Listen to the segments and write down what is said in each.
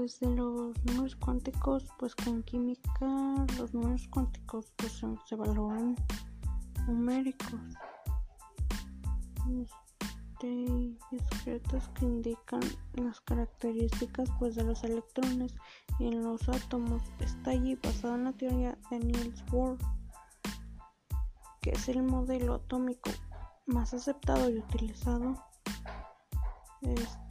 pues de los números cuánticos, pues en química los números cuánticos pues se valoran numéricos. Este, secretos que indican las características pues de los electrones y en los átomos. Está allí basado en la teoría de Niels Bohr, que es el modelo atómico más aceptado y utilizado. Este,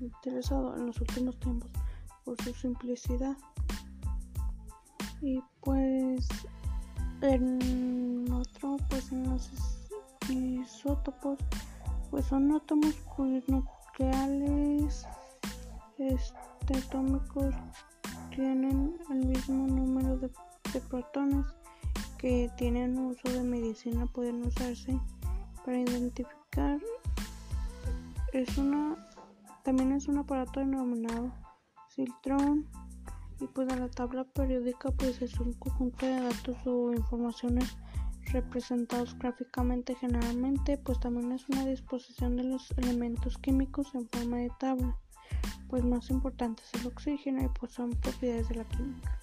utilizado en los últimos tiempos por su simplicidad. Y pues en otro pues en los isótopos pues son átomos cuyos nucleares este, atómicos tienen el mismo número de, de protones que tienen uso de medicina pueden usarse para identificar es una también es un aparato denominado Siltron y pues en la tabla periódica pues es un conjunto de datos o informaciones representados gráficamente generalmente pues también es una disposición de los elementos químicos en forma de tabla. Pues más importante es el oxígeno y pues son propiedades de la química